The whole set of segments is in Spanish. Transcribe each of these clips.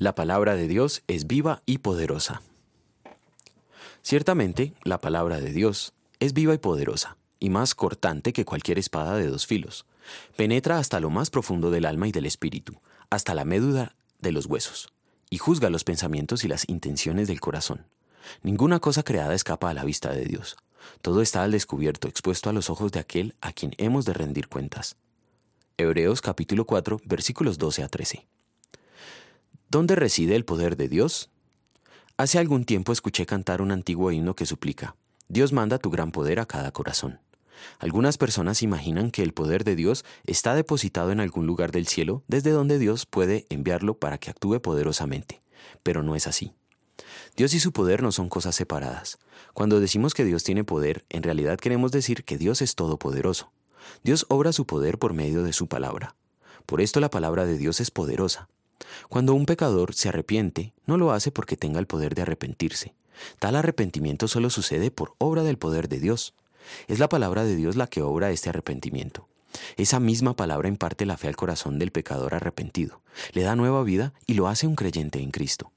La palabra de Dios es viva y poderosa. Ciertamente, la palabra de Dios es viva y poderosa, y más cortante que cualquier espada de dos filos. Penetra hasta lo más profundo del alma y del espíritu, hasta la médula de los huesos, y juzga los pensamientos y las intenciones del corazón. Ninguna cosa creada escapa a la vista de Dios. Todo está al descubierto, expuesto a los ojos de aquel a quien hemos de rendir cuentas. Hebreos capítulo 4 versículos 12 a 13. ¿Dónde reside el poder de Dios? Hace algún tiempo escuché cantar un antiguo himno que suplica, Dios manda tu gran poder a cada corazón. Algunas personas imaginan que el poder de Dios está depositado en algún lugar del cielo desde donde Dios puede enviarlo para que actúe poderosamente, pero no es así. Dios y su poder no son cosas separadas. Cuando decimos que Dios tiene poder, en realidad queremos decir que Dios es todopoderoso. Dios obra su poder por medio de su palabra. Por esto la palabra de Dios es poderosa. Cuando un pecador se arrepiente, no lo hace porque tenga el poder de arrepentirse. Tal arrepentimiento solo sucede por obra del poder de Dios. Es la palabra de Dios la que obra este arrepentimiento. Esa misma palabra imparte la fe al corazón del pecador arrepentido, le da nueva vida y lo hace un creyente en Cristo.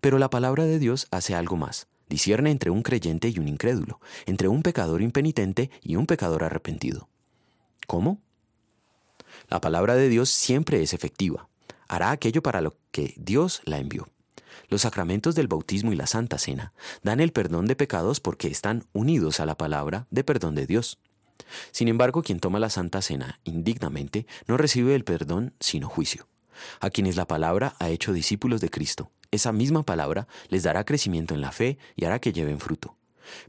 Pero la palabra de Dios hace algo más, discierne entre un creyente y un incrédulo, entre un pecador impenitente y un pecador arrepentido. ¿Cómo? La palabra de Dios siempre es efectiva hará aquello para lo que Dios la envió. Los sacramentos del bautismo y la Santa Cena dan el perdón de pecados porque están unidos a la palabra de perdón de Dios. Sin embargo, quien toma la Santa Cena indignamente no recibe el perdón sino juicio. A quienes la palabra ha hecho discípulos de Cristo, esa misma palabra les dará crecimiento en la fe y hará que lleven fruto.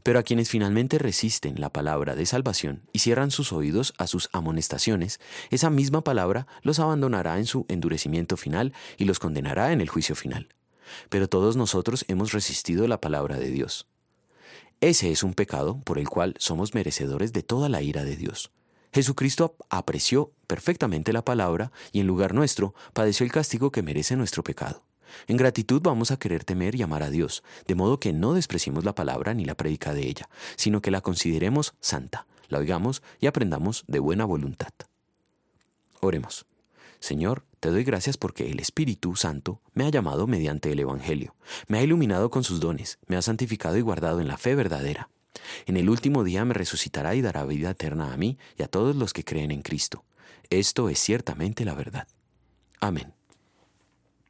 Pero a quienes finalmente resisten la palabra de salvación y cierran sus oídos a sus amonestaciones, esa misma palabra los abandonará en su endurecimiento final y los condenará en el juicio final. Pero todos nosotros hemos resistido la palabra de Dios. Ese es un pecado por el cual somos merecedores de toda la ira de Dios. Jesucristo apreció perfectamente la palabra y en lugar nuestro padeció el castigo que merece nuestro pecado. En gratitud vamos a querer temer y amar a Dios, de modo que no despreciemos la palabra ni la predica de ella, sino que la consideremos santa, la oigamos y aprendamos de buena voluntad. Oremos. Señor, te doy gracias porque el Espíritu Santo me ha llamado mediante el Evangelio, me ha iluminado con sus dones, me ha santificado y guardado en la fe verdadera. En el último día me resucitará y dará vida eterna a mí y a todos los que creen en Cristo. Esto es ciertamente la verdad. Amén.